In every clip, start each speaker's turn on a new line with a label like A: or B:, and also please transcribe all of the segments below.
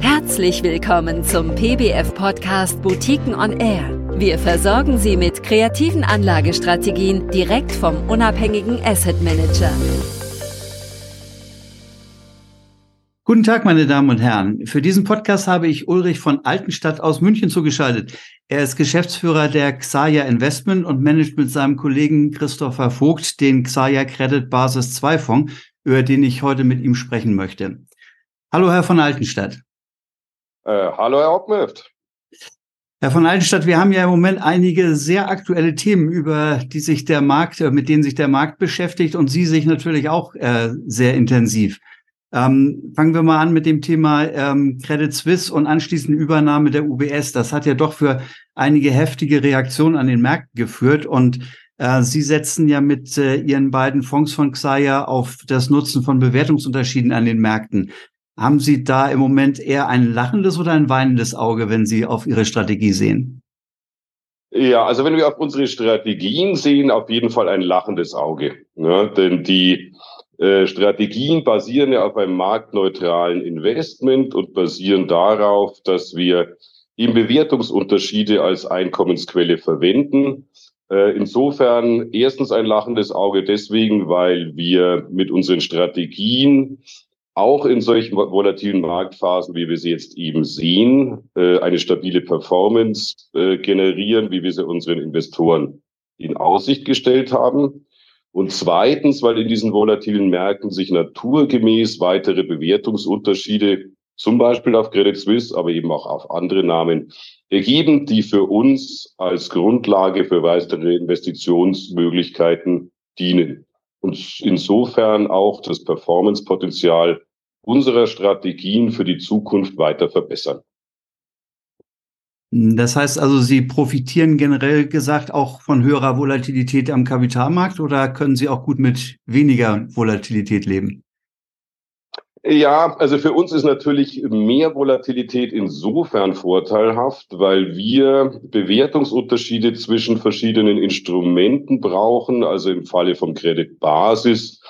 A: Herzlich willkommen zum PBF-Podcast Boutiquen on Air. Wir versorgen Sie mit kreativen Anlagestrategien direkt vom unabhängigen Asset Manager.
B: Guten Tag, meine Damen und Herren. Für diesen Podcast habe ich Ulrich von Altenstadt aus München zugeschaltet. Er ist Geschäftsführer der Xaya Investment und managt mit seinem Kollegen Christopher Vogt den Xaya Credit Basis 2 Fonds, über den ich heute mit ihm sprechen möchte. Hallo, Herr von Altenstadt.
C: Äh, hallo, Herr Ockmüft.
B: Herr von Altenstadt, wir haben ja im Moment einige sehr aktuelle Themen, über die sich der Markt, äh, mit denen sich der Markt beschäftigt und Sie sich natürlich auch äh, sehr intensiv. Ähm, fangen wir mal an mit dem Thema ähm, Credit Suisse und anschließend Übernahme der UBS. Das hat ja doch für einige heftige Reaktionen an den Märkten geführt und äh, Sie setzen ja mit äh, Ihren beiden Fonds von Xaya auf das Nutzen von Bewertungsunterschieden an den Märkten. Haben Sie da im Moment eher ein lachendes oder ein weinendes Auge, wenn Sie auf Ihre Strategie sehen?
C: Ja, also wenn wir auf unsere Strategien sehen, auf jeden Fall ein lachendes Auge. Ja, denn die äh, Strategien basieren ja auf einem marktneutralen Investment und basieren darauf, dass wir eben Bewertungsunterschiede als Einkommensquelle verwenden. Äh, insofern erstens ein lachendes Auge deswegen, weil wir mit unseren Strategien auch in solchen volatilen Marktphasen, wie wir sie jetzt eben sehen, äh, eine stabile Performance generieren, wie wir sie unseren Investoren in Aussicht gestellt haben. Und zweitens, weil in diesen volatilen Märkten sich naturgemäß weitere Bewertungsunterschiede, zum Beispiel auf Credit Suisse, aber eben auch auf andere Namen, ergeben, die für uns als Grundlage für weitere Investitionsmöglichkeiten dienen. Und insofern auch das Performancepotenzial unserer Strategien für die Zukunft weiter verbessern.
B: Das heißt also, Sie profitieren generell gesagt auch von höherer Volatilität am Kapitalmarkt oder können Sie auch gut mit weniger Volatilität leben?
C: Ja, also für uns ist natürlich mehr Volatilität insofern vorteilhaft, weil wir Bewertungsunterschiede zwischen verschiedenen Instrumenten brauchen, also im Falle vom Credit Basis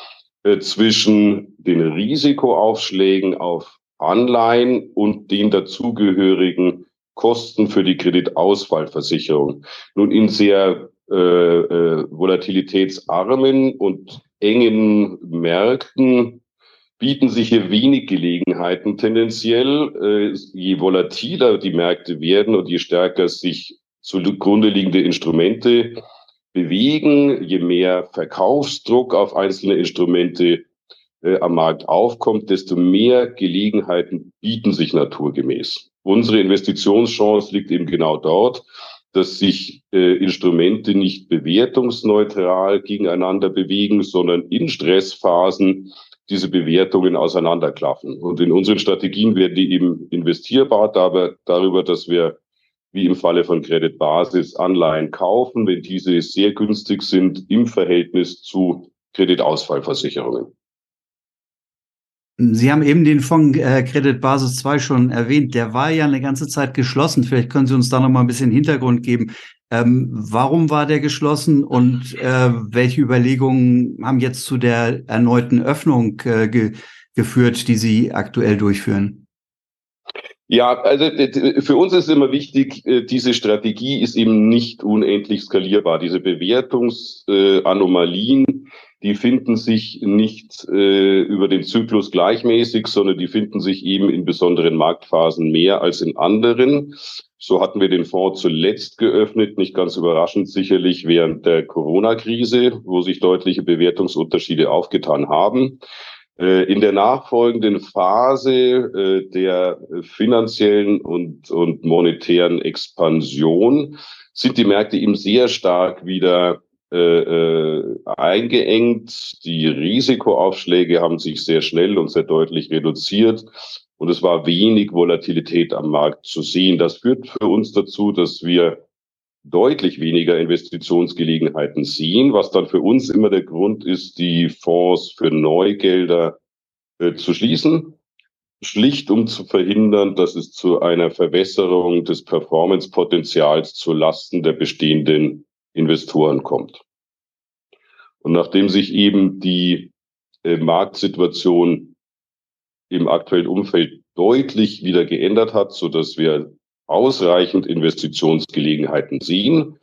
C: äh, zwischen den Risikoaufschlägen auf Anleihen und den dazugehörigen Kosten für die Kreditausfallversicherung. Nun in sehr äh, äh, volatilitätsarmen und engen Märkten bieten sich hier wenig Gelegenheiten tendenziell. Äh, je volatiler die Märkte werden und je stärker sich zugrunde liegende Instrumente bewegen, je mehr Verkaufsdruck auf einzelne Instrumente äh, am Markt aufkommt, desto mehr Gelegenheiten bieten sich naturgemäß. Unsere Investitionschance liegt eben genau dort, dass sich äh, Instrumente nicht bewertungsneutral gegeneinander bewegen, sondern in Stressphasen diese Bewertungen auseinanderklaffen. Und in unseren Strategien werden die eben investierbar darüber, dass wir wie im Falle von Credit Basis Anleihen kaufen, wenn diese sehr günstig sind im Verhältnis zu Kreditausfallversicherungen.
B: Sie haben eben den Fonds äh, Credit Basis 2 schon erwähnt. Der war ja eine ganze Zeit geschlossen. Vielleicht können Sie uns da noch mal ein bisschen Hintergrund geben. Ähm, warum war der geschlossen und äh, welche Überlegungen haben jetzt zu der erneuten Öffnung äh, ge geführt, die Sie aktuell durchführen?
C: Ja, also für uns ist immer wichtig, äh, diese Strategie ist eben nicht unendlich skalierbar. Diese Bewertungsanomalien die finden sich nicht äh, über den Zyklus gleichmäßig, sondern die finden sich eben in besonderen Marktphasen mehr als in anderen. So hatten wir den Fonds zuletzt geöffnet, nicht ganz überraschend sicherlich während der Corona-Krise, wo sich deutliche Bewertungsunterschiede aufgetan haben. Äh, in der nachfolgenden Phase äh, der finanziellen und, und monetären Expansion sind die Märkte eben sehr stark wieder äh, äh, eingeengt. Die Risikoaufschläge haben sich sehr schnell und sehr deutlich reduziert. Und es war wenig Volatilität am Markt zu sehen. Das führt für uns dazu, dass wir deutlich weniger Investitionsgelegenheiten sehen, was dann für uns immer der Grund ist, die Fonds für Neugelder äh, zu schließen. Schlicht um zu verhindern, dass es zu einer Verwässerung des Performancepotenzials zu Lasten der bestehenden Investoren kommt. Und nachdem sich eben die äh, Marktsituation im aktuellen Umfeld deutlich wieder geändert hat, so dass wir ausreichend Investitionsgelegenheiten sehen.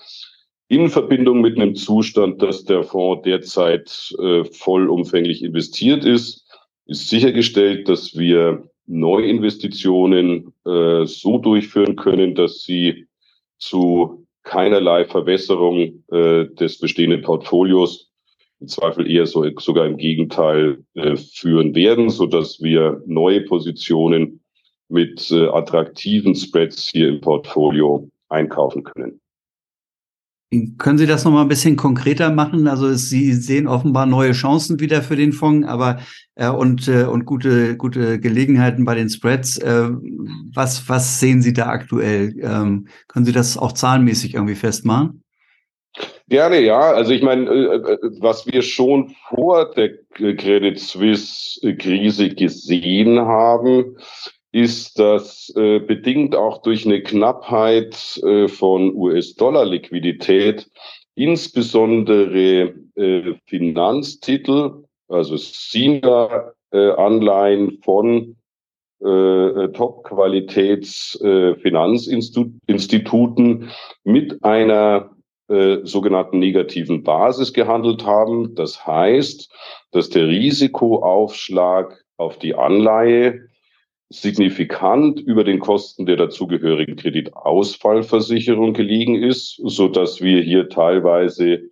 C: In Verbindung mit einem Zustand, dass der Fonds derzeit äh, vollumfänglich investiert ist, ist sichergestellt, dass wir Neuinvestitionen äh, so durchführen können, dass sie zu keinerlei Verwässerung äh, des bestehenden Portfolios im Zweifel eher so, sogar im Gegenteil äh, führen werden, so dass wir neue Positionen mit äh, attraktiven Spreads hier im Portfolio einkaufen können.
B: Können Sie das noch mal ein bisschen konkreter machen? Also Sie sehen offenbar neue Chancen wieder für den Fonds, aber äh, und äh, und gute gute Gelegenheiten bei den Spreads. Äh, was was sehen Sie da aktuell? Ähm, können Sie das auch zahlenmäßig irgendwie festmachen?
C: Gerne, ja. Also ich meine, äh, äh, was wir schon vor der Credit Suisse Krise gesehen haben, ist, dass äh, bedingt auch durch eine Knappheit äh, von US-Dollar-Liquidität insbesondere äh, Finanztitel, also Senior-Anleihen von äh, Top-Qualitäts-Finanzinstituten äh, mit einer äh, sogenannten negativen Basis gehandelt haben. Das heißt, dass der Risikoaufschlag auf die Anleihe signifikant über den Kosten der dazugehörigen Kreditausfallversicherung gelegen ist, so dass wir hier teilweise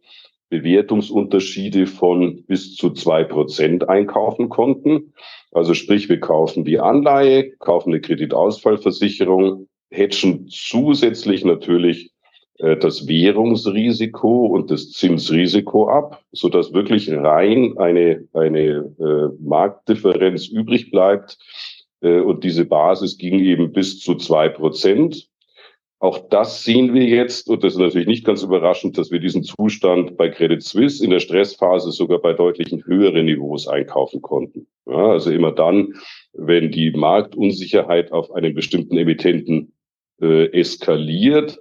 C: Bewertungsunterschiede von bis zu zwei Prozent einkaufen konnten. Also sprich, wir kaufen die Anleihe, kaufen eine Kreditausfallversicherung, hedgen zusätzlich natürlich äh, das Währungsrisiko und das Zinsrisiko ab, so dass wirklich rein eine, eine äh, Marktdifferenz übrig bleibt, und diese Basis ging eben bis zu zwei Prozent. Auch das sehen wir jetzt, und das ist natürlich nicht ganz überraschend, dass wir diesen Zustand bei Credit Suisse in der Stressphase sogar bei deutlichen höheren Niveaus einkaufen konnten. Ja, also immer dann, wenn die Marktunsicherheit auf einen bestimmten Emittenten äh, eskaliert,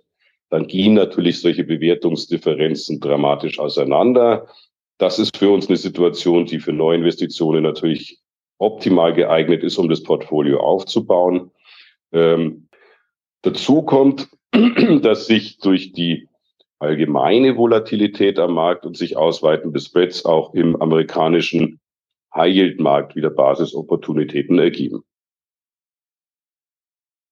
C: dann gehen natürlich solche Bewertungsdifferenzen dramatisch auseinander. Das ist für uns eine Situation, die für Neuinvestitionen natürlich optimal geeignet ist, um das Portfolio aufzubauen. Ähm, dazu kommt, dass sich durch die allgemeine Volatilität am Markt und sich ausweitende Spreads auch im amerikanischen High-Yield-Markt wieder Basisopportunitäten ergeben.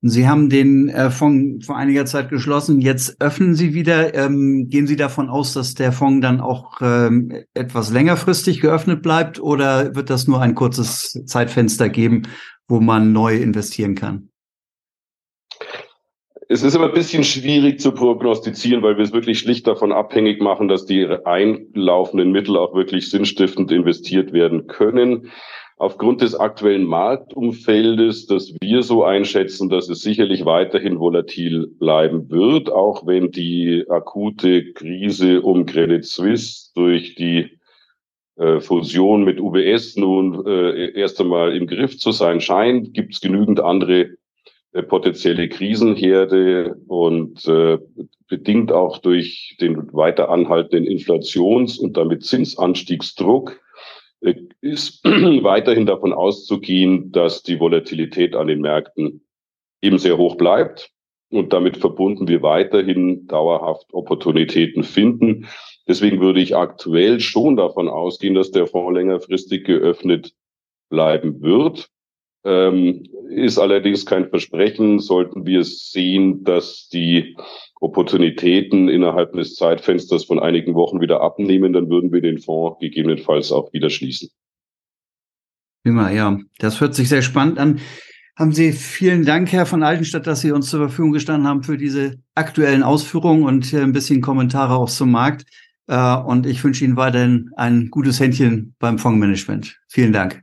B: Sie haben den äh, Fonds vor einiger Zeit geschlossen. Jetzt öffnen Sie wieder. Ähm, gehen Sie davon aus, dass der Fonds dann auch ähm, etwas längerfristig geöffnet bleibt oder wird das nur ein kurzes Zeitfenster geben, wo man neu investieren kann?
C: Es ist immer ein bisschen schwierig zu prognostizieren, weil wir es wirklich schlicht davon abhängig machen, dass die einlaufenden Mittel auch wirklich sinnstiftend investiert werden können aufgrund des aktuellen Marktumfeldes, dass wir so einschätzen, dass es sicherlich weiterhin volatil bleiben wird, auch wenn die akute Krise um Credit Suisse durch die äh, Fusion mit UBS nun äh, erst einmal im Griff zu sein scheint, gibt es genügend andere äh, potenzielle Krisenherde und äh, bedingt auch durch den weiter anhaltenden Inflations- und damit Zinsanstiegsdruck ist weiterhin davon auszugehen, dass die Volatilität an den Märkten eben sehr hoch bleibt und damit verbunden wir weiterhin dauerhaft Opportunitäten finden. Deswegen würde ich aktuell schon davon ausgehen, dass der Fonds längerfristig geöffnet bleiben wird. Ähm, ist allerdings kein Versprechen. Sollten wir sehen, dass die Opportunitäten innerhalb des Zeitfensters von einigen Wochen wieder abnehmen, dann würden wir den Fonds gegebenenfalls auch wieder schließen.
B: Immer, ja. Das hört sich sehr spannend an. Haben Sie vielen Dank, Herr von Altenstadt, dass Sie uns zur Verfügung gestanden haben für diese aktuellen Ausführungen und ein bisschen Kommentare auch zum Markt. Äh, und ich wünsche Ihnen weiterhin ein gutes Händchen beim Fondsmanagement. Vielen Dank.